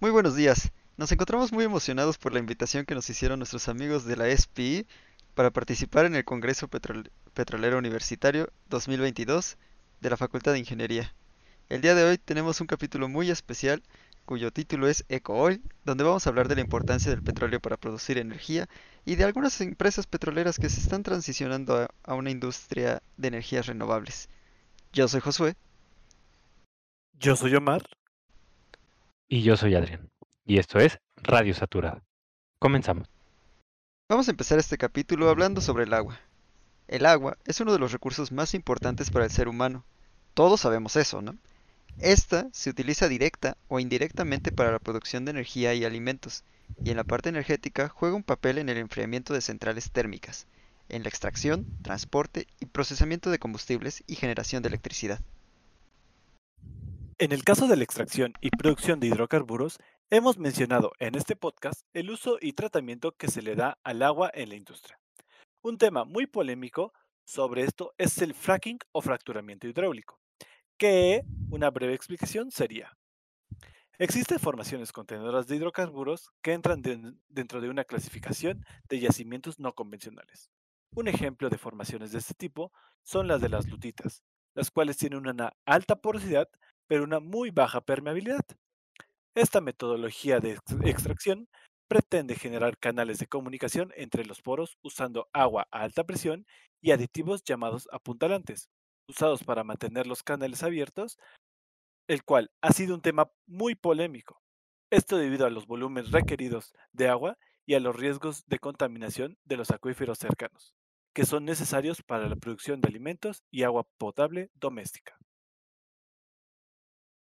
Muy buenos días. Nos encontramos muy emocionados por la invitación que nos hicieron nuestros amigos de la SPI para participar en el Congreso Petrol- Petrolero Universitario 2022 de la Facultad de Ingeniería. El día de hoy tenemos un capítulo muy especial cuyo título es EcoOil, donde vamos a hablar de la importancia del petróleo para producir energía y de algunas empresas petroleras que se están transicionando a, a una industria de energías renovables. Yo soy Josué. Yo soy Omar. Y yo soy Adrián. Y esto es Radio Saturada. Comenzamos. Vamos a empezar este capítulo hablando sobre el agua. El agua es uno de los recursos más importantes para el ser humano. Todos sabemos eso, ¿no? Esta se utiliza directa o indirectamente para la producción de energía y alimentos, y en la parte energética juega un papel en el enfriamiento de centrales térmicas, en la extracción, transporte y procesamiento de combustibles y generación de electricidad. En el caso de la extracción y producción de hidrocarburos, hemos mencionado en este podcast el uso y tratamiento que se le da al agua en la industria. Un tema muy polémico sobre esto es el fracking o fracturamiento hidráulico, que una breve explicación sería. Existen formaciones contenedoras de hidrocarburos que entran de- dentro de una clasificación de yacimientos no convencionales. Un ejemplo de formaciones de este tipo son las de las lutitas, las cuales tienen una alta porosidad pero una muy baja permeabilidad. Esta metodología de ex- extracción pretende generar canales de comunicación entre los poros usando agua a alta presión y aditivos llamados apuntalantes, usados para mantener los canales abiertos, el cual ha sido un tema muy polémico. Esto debido a los volúmenes requeridos de agua y a los riesgos de contaminación de los acuíferos cercanos, que son necesarios para la producción de alimentos y agua potable doméstica.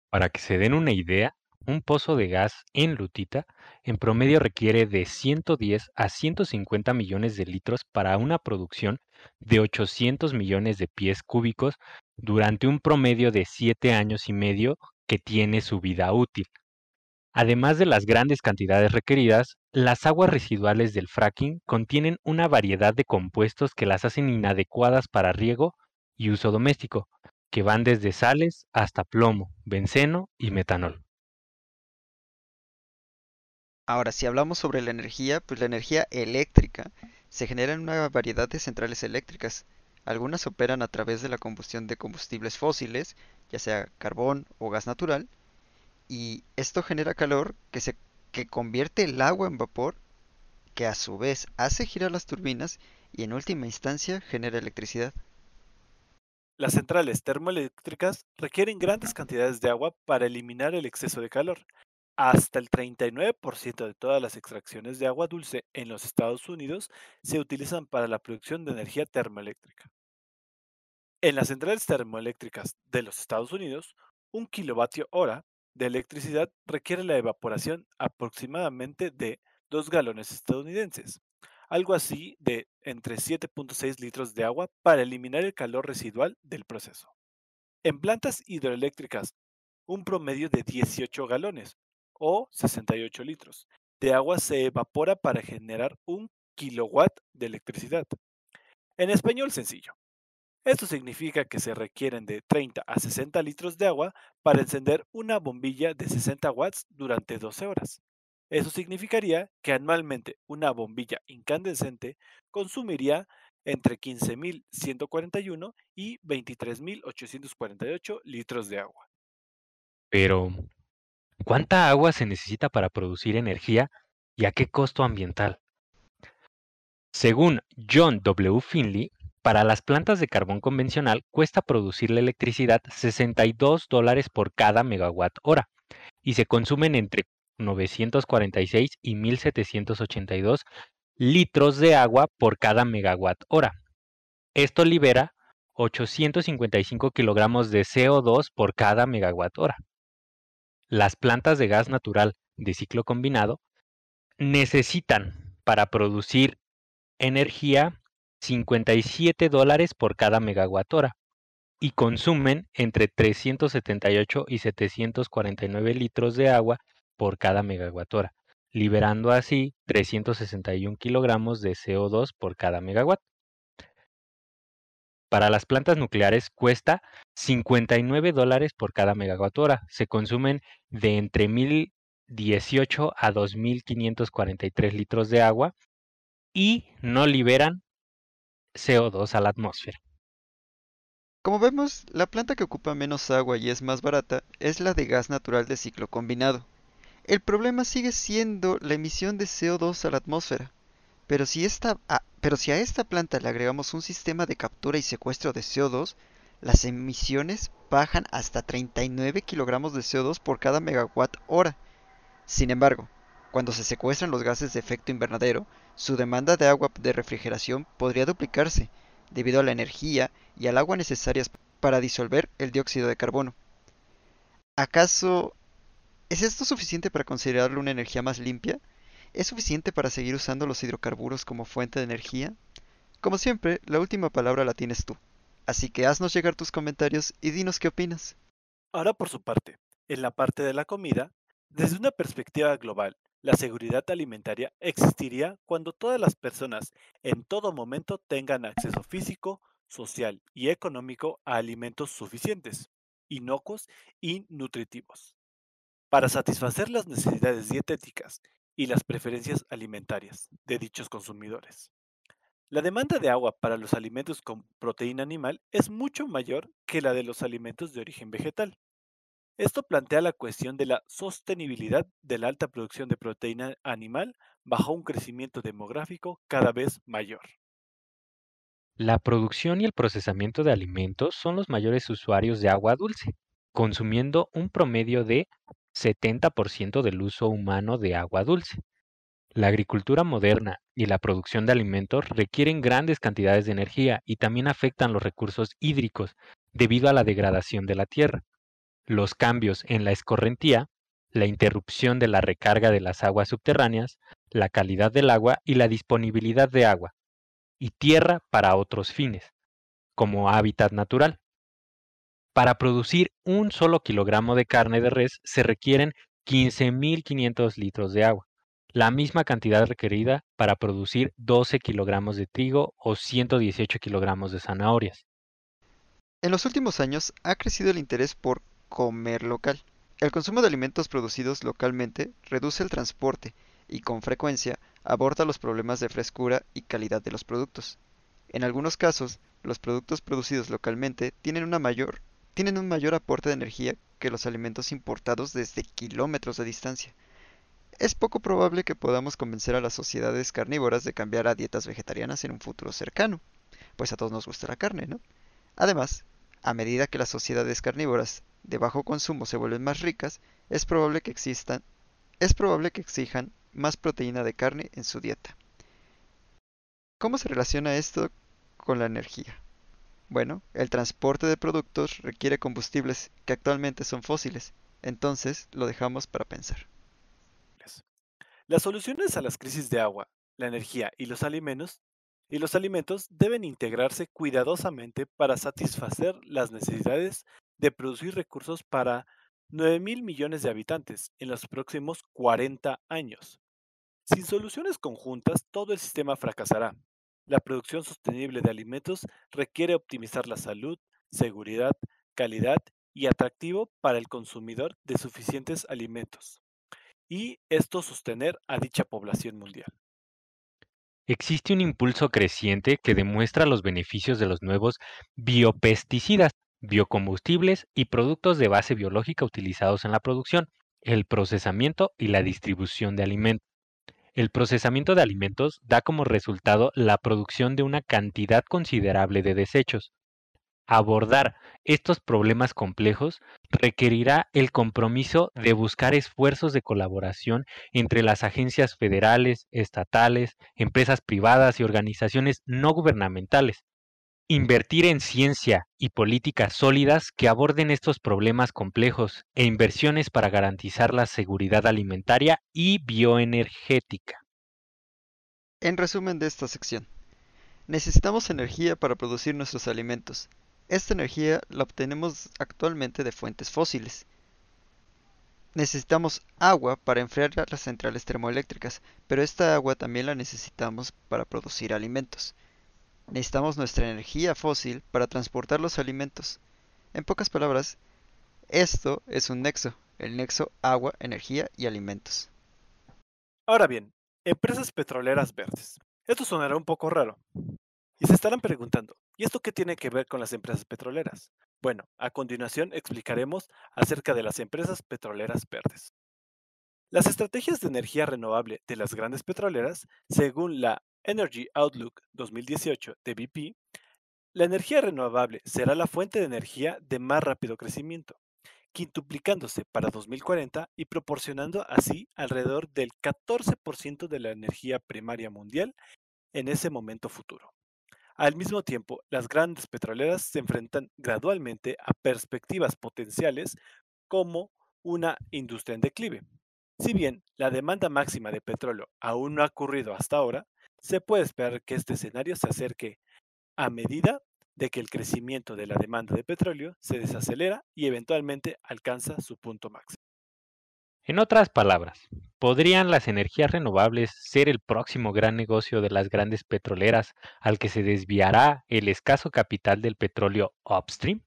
Para que se den una idea, un pozo de gas en Lutita en promedio requiere de 110 a 150 millones de litros para una producción de 800 millones de pies cúbicos durante un promedio de 7 años y medio que tiene su vida útil. Además de las grandes cantidades requeridas, las aguas residuales del fracking contienen una variedad de compuestos que las hacen inadecuadas para riego y uso doméstico, que van desde sales hasta plomo, benceno y metanol. Ahora, si hablamos sobre la energía, pues la energía eléctrica se genera en una variedad de centrales eléctricas. Algunas operan a través de la combustión de combustibles fósiles, ya sea carbón o gas natural, y esto genera calor que se que convierte el agua en vapor, que a su vez hace girar las turbinas y en última instancia genera electricidad. Las centrales termoeléctricas requieren grandes cantidades de agua para eliminar el exceso de calor. Hasta el 39% de todas las extracciones de agua dulce en los Estados Unidos se utilizan para la producción de energía termoeléctrica. En las centrales termoeléctricas de los Estados Unidos, un kilovatio hora de electricidad requiere la evaporación aproximadamente de 2 galones estadounidenses, algo así de entre 7.6 litros de agua para eliminar el calor residual del proceso. En plantas hidroeléctricas, un promedio de 18 galones o 68 litros de agua se evapora para generar un kilowatt de electricidad. En español sencillo. Esto significa que se requieren de 30 a 60 litros de agua para encender una bombilla de 60 watts durante 12 horas. Eso significaría que anualmente una bombilla incandescente consumiría entre 15.141 y 23.848 litros de agua. Pero, ¿cuánta agua se necesita para producir energía y a qué costo ambiental? Según John W. Finley, para las plantas de carbón convencional cuesta producir la electricidad 62 dólares por cada megawatt hora y se consumen entre 946 y 1782 litros de agua por cada megawatt hora. Esto libera 855 kilogramos de CO2 por cada megawatt hora. Las plantas de gas natural de ciclo combinado necesitan para producir energía 57 dólares por cada megawatt hora y consumen entre 378 y 749 litros de agua por cada megawatt hora, liberando así 361 kilogramos de CO2 por cada megawatt. Para las plantas nucleares cuesta 59 dólares por cada megawatt hora. Se consumen de entre 1000 18 a 2.543 litros de agua y no liberan CO2 a la atmósfera. Como vemos, la planta que ocupa menos agua y es más barata es la de gas natural de ciclo combinado. El problema sigue siendo la emisión de CO2 a la atmósfera. Pero si, a, a esta planta le agregamos un sistema de captura y secuestro de CO2, las emisiones bajan hasta 39 kilogramos de CO2 por cada megawatt hora. Sin embargo, cuando se secuestran los gases de efecto invernadero, su demanda de agua de refrigeración podría duplicarse, debido a la energía y al agua necesarias para disolver el dióxido de carbono. ¿Acaso es esto suficiente para considerarlo una energía más limpia? ¿Es suficiente para seguir usando los hidrocarburos como fuente de energía? Como siempre, la última palabra la tienes tú. Así que haznos llegar tus comentarios y dinos qué opinas. Ahora por su parte, en la parte de la comida, desde una perspectiva global, la seguridad alimentaria existiría cuando todas las personas en todo momento tengan acceso físico, social y económico a alimentos suficientes, inocuos y nutritivos, para satisfacer las necesidades dietéticas y las preferencias alimentarias de dichos consumidores. La demanda de agua para los alimentos con proteína animal es mucho mayor que la de los alimentos de origen vegetal. Esto plantea la cuestión de la sostenibilidad de la alta producción de proteína animal bajo un crecimiento demográfico cada vez mayor. La producción y el procesamiento de alimentos son los mayores usuarios de agua dulce, consumiendo un promedio de 70% del uso humano de agua dulce. La agricultura moderna y la producción de alimentos requieren grandes cantidades de energía y también afectan los recursos hídricos debido a la degradación de la tierra. Los cambios en la escorrentía, la interrupción de la recarga de las aguas subterráneas, la calidad del agua y la disponibilidad de agua y tierra para otros fines, como hábitat natural. Para producir un solo kilogramo de carne de res se requieren 15.500 litros de agua, la misma cantidad requerida para producir 12 kilogramos de trigo o 118 kilogramos de zanahorias. En los últimos años ha crecido el interés por comer local. El consumo de alimentos producidos localmente reduce el transporte y con frecuencia aborda los problemas de frescura y calidad de los productos. En algunos casos, los productos producidos localmente tienen una mayor tienen un mayor aporte de energía que los alimentos importados desde kilómetros de distancia. Es poco probable que podamos convencer a las sociedades carnívoras de cambiar a dietas vegetarianas en un futuro cercano, pues a todos nos gusta la carne, ¿no? Además, a medida que las sociedades carnívoras de bajo consumo se vuelven más ricas, es probable que existan, es probable que exijan más proteína de carne en su dieta. ¿Cómo se relaciona esto con la energía? Bueno, el transporte de productos requiere combustibles que actualmente son fósiles, entonces lo dejamos para pensar. Las soluciones a las crisis de agua, la energía y los alimentos y los alimentos deben integrarse cuidadosamente para satisfacer las necesidades de producir recursos para 9 mil millones de habitantes en los próximos 40 años. Sin soluciones conjuntas, todo el sistema fracasará la producción sostenible de alimentos requiere optimizar la salud, seguridad, calidad y atractivo para el consumidor de suficientes alimentos, y esto sostener a dicha población mundial. Existe un impulso creciente que demuestra los beneficios de los nuevos biopesticidas, biocombustibles y productos de base biológica utilizados en la producción, el procesamiento y la distribución de alimentos. El procesamiento de alimentos da como resultado la producción de una cantidad considerable de desechos. Abordar estos problemas complejos requerirá el compromiso de buscar esfuerzos de colaboración entre las agencias federales, estatales, empresas privadas y organizaciones no gubernamentales, Invertir en ciencia y políticas sólidas que aborden estos problemas complejos e inversiones para garantizar la seguridad alimentaria y bioenergética. En resumen de esta sección, necesitamos energía para producir nuestros alimentos. Esta energía la obtenemos actualmente de fuentes fósiles. Necesitamos agua para enfriar las centrales termoeléctricas, pero esta agua también la necesitamos para producir alimentos. Necesitamos nuestra energía fósil para transportar los alimentos. En pocas palabras, esto es un nexo el nexo agua, energía y alimentos. Ahora bien, empresas petroleras verdes. Esto sonará un poco raro. Y se estarán preguntando, ¿y esto qué tiene que ver con las empresas petroleras? Bueno, a continuación explicaremos acerca de las empresas petroleras verdes. Las estrategias de energía renovable de las grandes petroleras, según la Energy Outlook 2018 de BP, la energía renovable será la fuente de energía de más rápido crecimiento, quintuplicándose para 2040 y proporcionando así alrededor del 14% de la energía primaria mundial en ese momento futuro. Al mismo tiempo, las grandes petroleras se enfrentan gradualmente a perspectivas potenciales como una industria en declive. Si bien la demanda máxima de petróleo aún no ha ocurrido hasta ahora, se puede esperar que este escenario se acerque a medida de que el crecimiento de la demanda de petróleo se desacelera y eventualmente alcanza su punto máximo. En otras palabras, ¿podrían las energías renovables ser el próximo gran negocio de las grandes petroleras al que se desviará el escaso capital del petróleo upstream?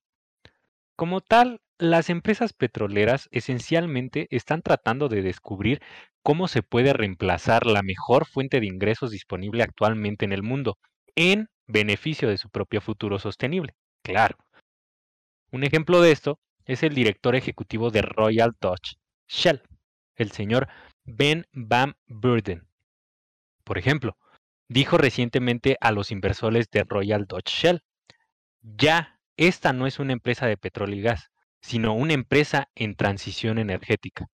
Como tal, las empresas petroleras esencialmente están tratando de descubrir cómo se puede reemplazar la mejor fuente de ingresos disponible actualmente en el mundo en beneficio de su propio futuro sostenible. Claro. Un ejemplo de esto es el director ejecutivo de Royal Dutch Shell, el señor Ben Van Burden. Por ejemplo, dijo recientemente a los inversores de Royal Dutch Shell, ya, esta no es una empresa de petróleo y gas, sino una empresa en transición energética.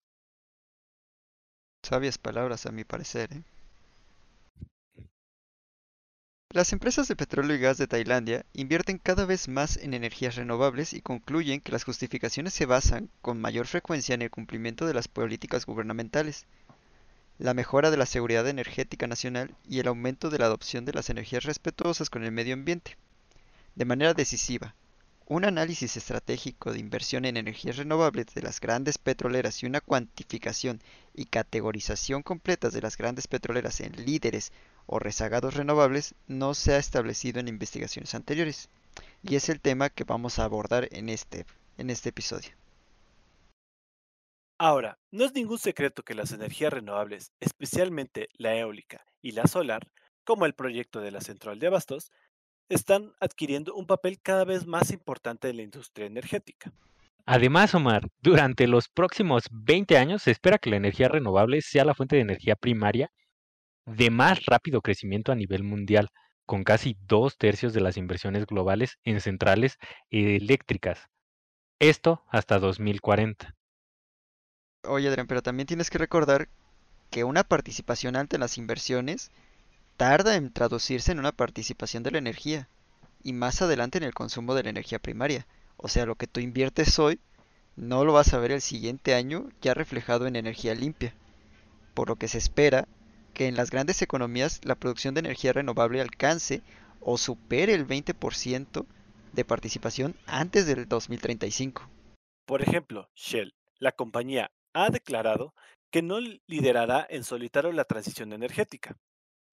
Sabias palabras a mi parecer. ¿eh? Las empresas de petróleo y gas de Tailandia invierten cada vez más en energías renovables y concluyen que las justificaciones se basan con mayor frecuencia en el cumplimiento de las políticas gubernamentales, la mejora de la seguridad energética nacional y el aumento de la adopción de las energías respetuosas con el medio ambiente. De manera decisiva, un análisis estratégico de inversión en energías renovables de las grandes petroleras y una cuantificación y categorización completas de las grandes petroleras en líderes o rezagados renovables no se ha establecido en investigaciones anteriores, y es el tema que vamos a abordar en este, en este episodio. Ahora, no es ningún secreto que las energías renovables, especialmente la eólica y la solar, como el proyecto de la central de abastos, están adquiriendo un papel cada vez más importante en la industria energética. Además, Omar, durante los próximos 20 años se espera que la energía renovable sea la fuente de energía primaria de más rápido crecimiento a nivel mundial, con casi dos tercios de las inversiones globales en centrales eléctricas. Esto hasta 2040. Oye, Adrián, pero también tienes que recordar que una participación alta en las inversiones tarda en traducirse en una participación de la energía y más adelante en el consumo de la energía primaria. O sea, lo que tú inviertes hoy no lo vas a ver el siguiente año ya reflejado en energía limpia. Por lo que se espera que en las grandes economías la producción de energía renovable alcance o supere el 20% de participación antes del 2035. Por ejemplo, Shell, la compañía, ha declarado que no liderará en solitario la transición energética,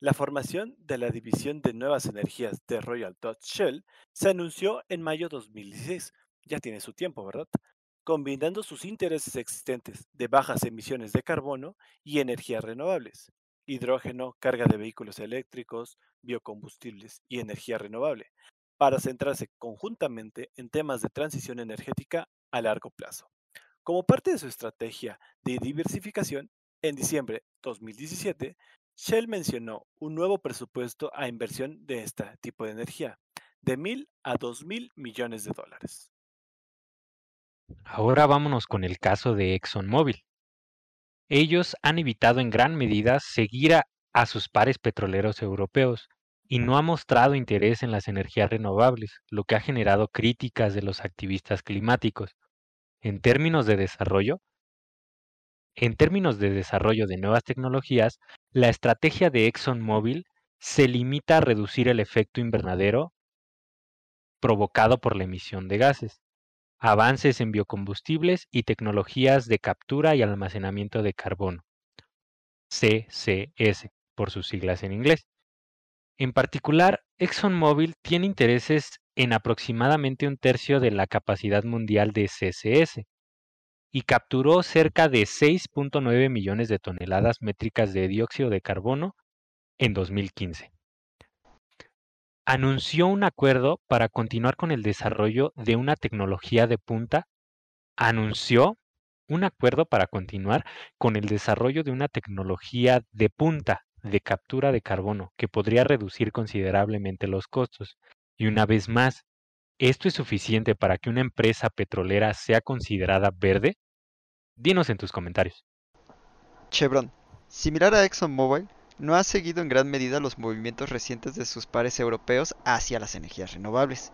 la formación de la División de Nuevas Energías de Royal Dutch Shell se anunció en mayo de 2016, ya tiene su tiempo, ¿verdad? Combinando sus intereses existentes de bajas emisiones de carbono y energías renovables, hidrógeno, carga de vehículos eléctricos, biocombustibles y energía renovable, para centrarse conjuntamente en temas de transición energética a largo plazo. Como parte de su estrategia de diversificación, en diciembre de 2017 Shell mencionó un nuevo presupuesto a inversión de este tipo de energía, de mil a dos mil millones de dólares. Ahora vámonos con el caso de ExxonMobil. Ellos han evitado en gran medida seguir a, a sus pares petroleros europeos y no ha mostrado interés en las energías renovables, lo que ha generado críticas de los activistas climáticos. En términos de desarrollo, en términos de desarrollo de nuevas tecnologías, la estrategia de ExxonMobil se limita a reducir el efecto invernadero provocado por la emisión de gases, avances en biocombustibles y tecnologías de captura y almacenamiento de carbono, CCS por sus siglas en inglés. En particular, ExxonMobil tiene intereses en aproximadamente un tercio de la capacidad mundial de CCS, y capturó cerca de 6.9 millones de toneladas métricas de dióxido de carbono en 2015. Anunció un acuerdo para continuar con el desarrollo de una tecnología de punta. Anunció un acuerdo para continuar con el desarrollo de una tecnología de punta de captura de carbono que podría reducir considerablemente los costos. Y una vez más, ¿esto es suficiente para que una empresa petrolera sea considerada verde? Dinos en tus comentarios. Chevron, similar a ExxonMobil, no ha seguido en gran medida los movimientos recientes de sus pares europeos hacia las energías renovables.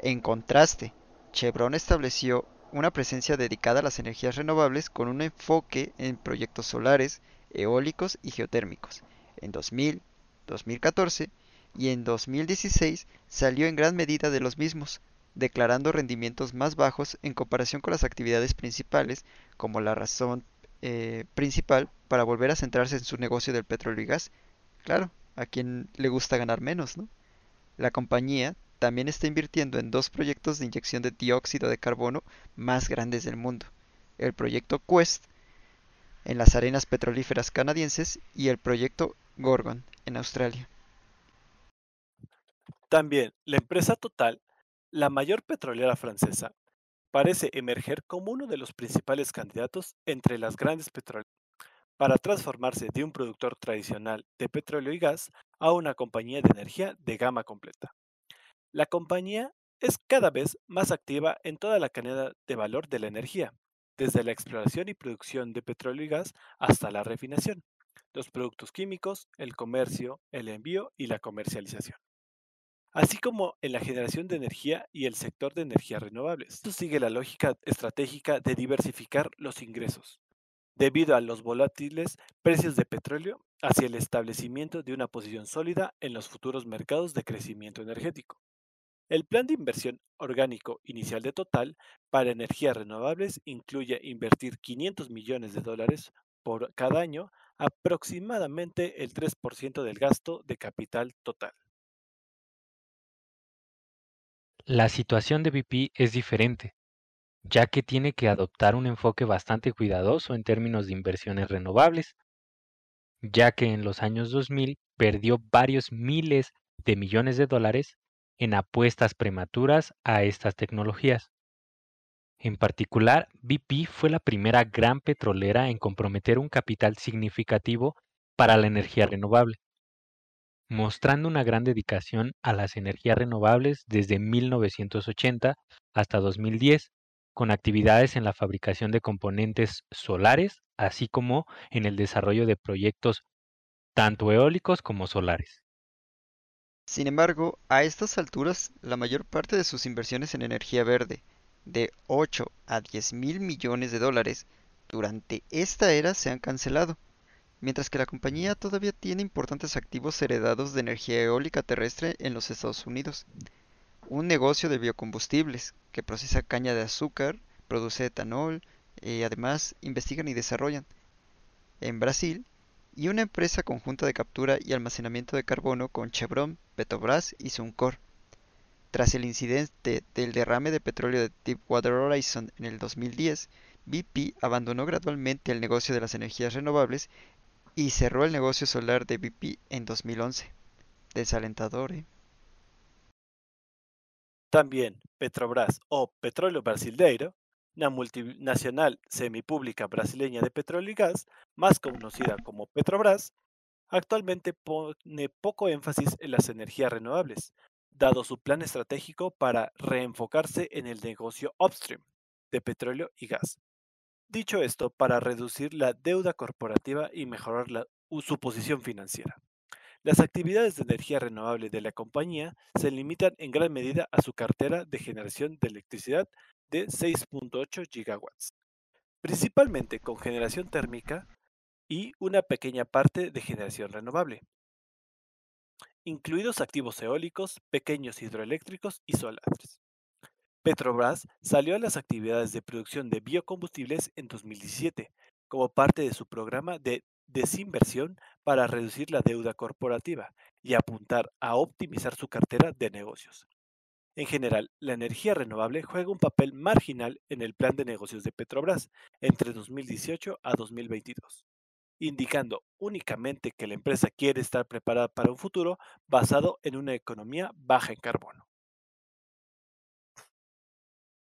En contraste, Chevron estableció una presencia dedicada a las energías renovables con un enfoque en proyectos solares, eólicos y geotérmicos. En 2000, 2014 y en 2016 salió en gran medida de los mismos, declarando rendimientos más bajos en comparación con las actividades principales como la razón eh, principal para volver a centrarse en su negocio del petróleo y gas. Claro, a quien le gusta ganar menos, ¿no? La compañía también está invirtiendo en dos proyectos de inyección de dióxido de carbono más grandes del mundo. El proyecto Quest en las arenas petrolíferas canadienses y el proyecto Gorgon en Australia. También la empresa Total, la mayor petrolera francesa, parece emerger como uno de los principales candidatos entre las grandes petroleras para transformarse de un productor tradicional de petróleo y gas a una compañía de energía de gama completa. La compañía es cada vez más activa en toda la cadena de valor de la energía, desde la exploración y producción de petróleo y gas hasta la refinación, los productos químicos, el comercio, el envío y la comercialización así como en la generación de energía y el sector de energías renovables. Esto sigue la lógica estratégica de diversificar los ingresos, debido a los volátiles precios de petróleo, hacia el establecimiento de una posición sólida en los futuros mercados de crecimiento energético. El plan de inversión orgánico inicial de Total para energías renovables incluye invertir 500 millones de dólares por cada año, aproximadamente el 3% del gasto de capital total. La situación de BP es diferente, ya que tiene que adoptar un enfoque bastante cuidadoso en términos de inversiones renovables, ya que en los años 2000 perdió varios miles de millones de dólares en apuestas prematuras a estas tecnologías. En particular, BP fue la primera gran petrolera en comprometer un capital significativo para la energía renovable mostrando una gran dedicación a las energías renovables desde 1980 hasta 2010, con actividades en la fabricación de componentes solares, así como en el desarrollo de proyectos tanto eólicos como solares. Sin embargo, a estas alturas, la mayor parte de sus inversiones en energía verde, de 8 a 10 mil millones de dólares, durante esta era se han cancelado, mientras que la compañía todavía tiene importantes activos heredados de energía eólica terrestre en los Estados Unidos, un negocio de biocombustibles que procesa caña de azúcar, produce etanol y además investigan y desarrollan en Brasil y una empresa conjunta de captura y almacenamiento de carbono con Chevron, Petrobras y Suncor. Tras el incidente del derrame de petróleo de Deepwater Horizon en el 2010, BP abandonó gradualmente el negocio de las energías renovables y cerró el negocio solar de BP en 2011. Desalentador, ¿eh? También Petrobras o Petróleo Brasileiro, una multinacional semipública brasileña de petróleo y gas, más conocida como Petrobras, actualmente pone poco énfasis en las energías renovables, dado su plan estratégico para reenfocarse en el negocio upstream de petróleo y gas, Dicho esto, para reducir la deuda corporativa y mejorar su posición financiera. Las actividades de energía renovable de la compañía se limitan en gran medida a su cartera de generación de electricidad de 6.8 gigawatts, principalmente con generación térmica y una pequeña parte de generación renovable, incluidos activos eólicos, pequeños hidroeléctricos y solares. Petrobras salió a las actividades de producción de biocombustibles en 2017 como parte de su programa de desinversión para reducir la deuda corporativa y apuntar a optimizar su cartera de negocios. En general, la energía renovable juega un papel marginal en el plan de negocios de Petrobras entre 2018 a 2022, indicando únicamente que la empresa quiere estar preparada para un futuro basado en una economía baja en carbono.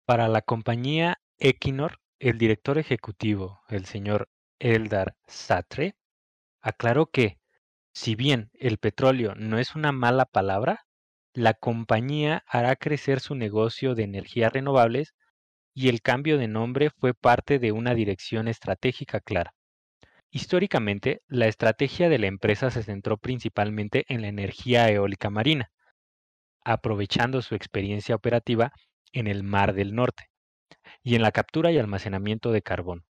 Para la compañía Equinor, el director ejecutivo, el señor Eldar Satre, aclaró que, si bien el petróleo no es una mala palabra, la compañía hará crecer su negocio de energías renovables y el cambio de nombre fue parte de una dirección estratégica clara. Históricamente, la estrategia de la empresa se centró principalmente en la energía eólica marina, aprovechando su experiencia operativa en el Mar del Norte y en la captura y almacenamiento de carbón.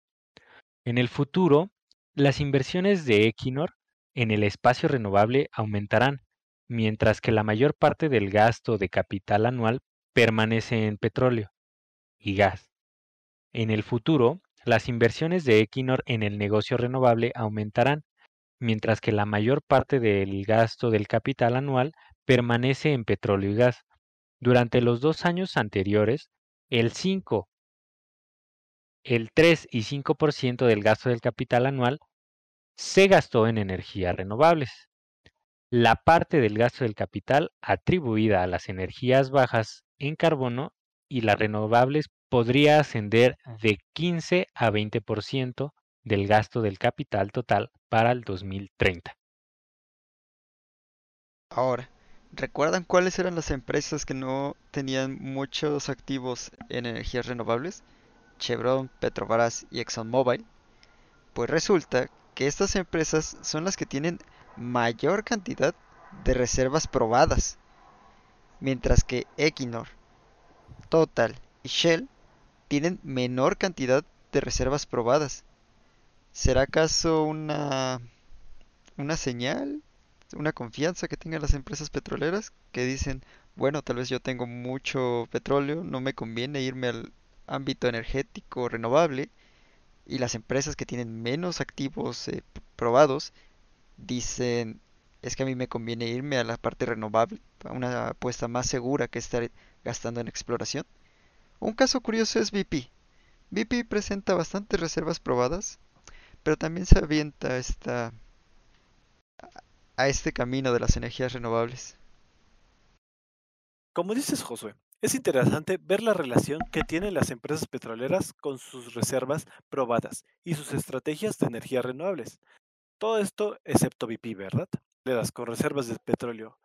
En el futuro, las inversiones de Equinor en el espacio renovable aumentarán, mientras que la mayor parte del gasto de capital anual permanece en petróleo y gas. En el futuro, las inversiones de Equinor en el negocio renovable aumentarán, mientras que la mayor parte del gasto del capital anual permanece en petróleo y gas. Durante los dos años anteriores, el 5, el 3 y 5% del gasto del capital anual se gastó en energías renovables. La parte del gasto del capital atribuida a las energías bajas en carbono y las renovables podría ascender de 15 a 20% del gasto del capital total para el 2030. Ahora, ¿recuerdan cuáles eran las empresas que no tenían muchos activos en energías renovables? Chevron, Petrobras y ExxonMobil. Pues resulta que estas empresas son las que tienen mayor cantidad de reservas probadas, mientras que Equinor, Total y Shell tienen menor cantidad de reservas probadas. ¿Será acaso una una señal, una confianza que tengan las empresas petroleras que dicen, bueno, tal vez yo tengo mucho petróleo, no me conviene irme al ámbito energético renovable y las empresas que tienen menos activos eh, probados dicen es que a mí me conviene irme a la parte renovable, a una apuesta más segura que estar gastando en exploración. Un caso curioso es BP. BP presenta bastantes reservas probadas, pero también se avienta esta, a este camino de las energías renovables. Como dices, Josué, es interesante ver la relación que tienen las empresas petroleras con sus reservas probadas y sus estrategias de energías renovables. Todo esto excepto BP, ¿verdad? Petroleras con reservas de petróleo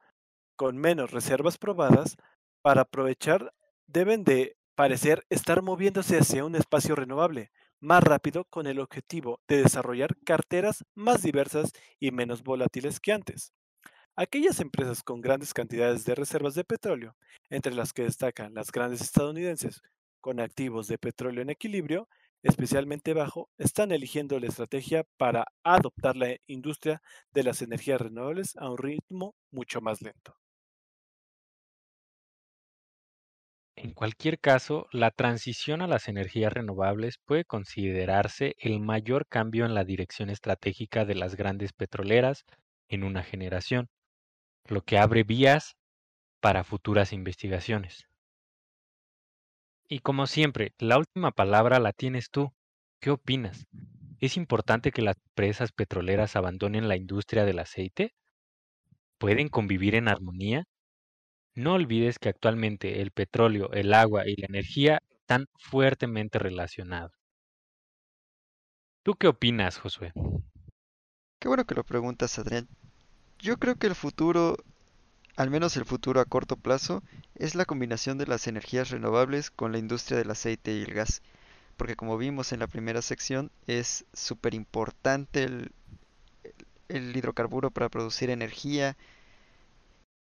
con menos reservas probadas para aprovechar deben de parecer estar moviéndose hacia un espacio renovable más rápido con el objetivo de desarrollar carteras más diversas y menos volátiles que antes. Aquellas empresas con grandes cantidades de reservas de petróleo, entre las que destacan las grandes estadounidenses con activos de petróleo en equilibrio, especialmente bajo, están eligiendo la estrategia para adoptar la industria de las energías renovables a un ritmo mucho más lento. En cualquier caso, la transición a las energías renovables puede considerarse el mayor cambio en la dirección estratégica de las grandes petroleras en una generación lo que abre vías para futuras investigaciones. Y como siempre, la última palabra la tienes tú. ¿Qué opinas? ¿Es importante que las empresas petroleras abandonen la industria del aceite? ¿Pueden convivir en armonía? No olvides que actualmente el petróleo, el agua y la energía están fuertemente relacionados. ¿Tú qué opinas, Josué? Qué bueno que lo preguntas, Adrián. Yo creo que el futuro, al menos el futuro a corto plazo, es la combinación de las energías renovables con la industria del aceite y el gas. Porque como vimos en la primera sección, es súper importante el, el hidrocarburo para producir energía.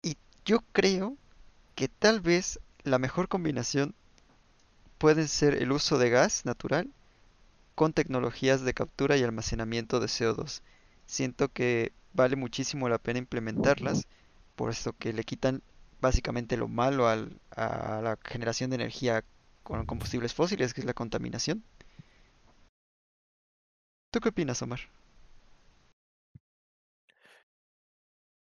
Y yo creo que tal vez la mejor combinación puede ser el uso de gas natural con tecnologías de captura y almacenamiento de CO2. Siento que vale muchísimo la pena implementarlas, por esto que le quitan básicamente lo malo al, a la generación de energía con combustibles fósiles, que es la contaminación. ¿Tú qué opinas, Omar?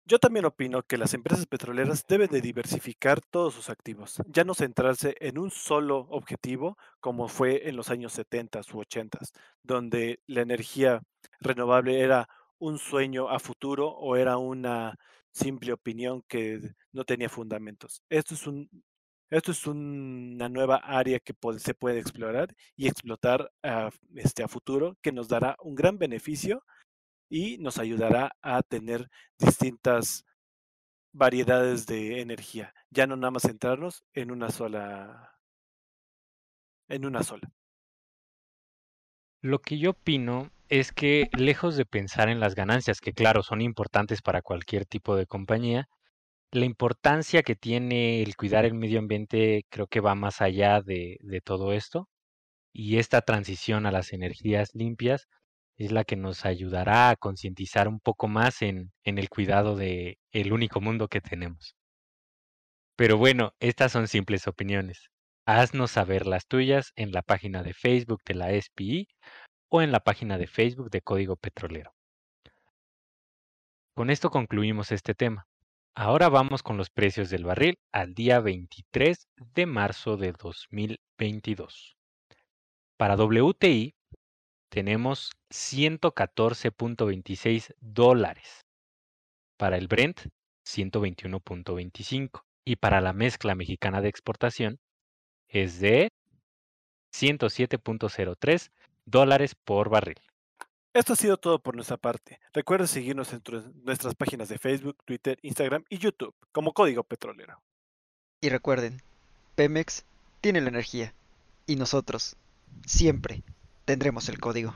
Yo también opino que las empresas petroleras deben de diversificar todos sus activos, ya no centrarse en un solo objetivo como fue en los años 70 u 80, donde la energía renovable era un sueño a futuro o era una simple opinión que no tenía fundamentos. Esto es un esto es una nueva área que se puede explorar y explotar a, este, a futuro que nos dará un gran beneficio y nos ayudará a tener distintas variedades de energía. Ya no nada más centrarnos en una sola en una sola. Lo que yo opino es que lejos de pensar en las ganancias, que claro son importantes para cualquier tipo de compañía, la importancia que tiene el cuidar el medio ambiente creo que va más allá de, de todo esto. Y esta transición a las energías limpias es la que nos ayudará a concientizar un poco más en, el cuidado de el único mundo que tenemos. Pero bueno, estas son simples opiniones. Haznos saber las tuyas en la página de Facebook de la SPI o en la página de Facebook de Código Petrolero. Con esto concluimos este tema. Ahora vamos con los precios del barril al día 23 de marzo de 2022. Para WTI tenemos 114.26 dólares. Para el Brent, 121.25. Y para la mezcla mexicana de exportación es de 107.03 dólares por barril. Esto ha sido todo por nuestra parte. Recuerda seguirnos en nuestras páginas de Facebook, Twitter, Instagram y YouTube como Código Petrolero. Y recuerden, Pemex tiene la energía y nosotros siempre tendremos el código.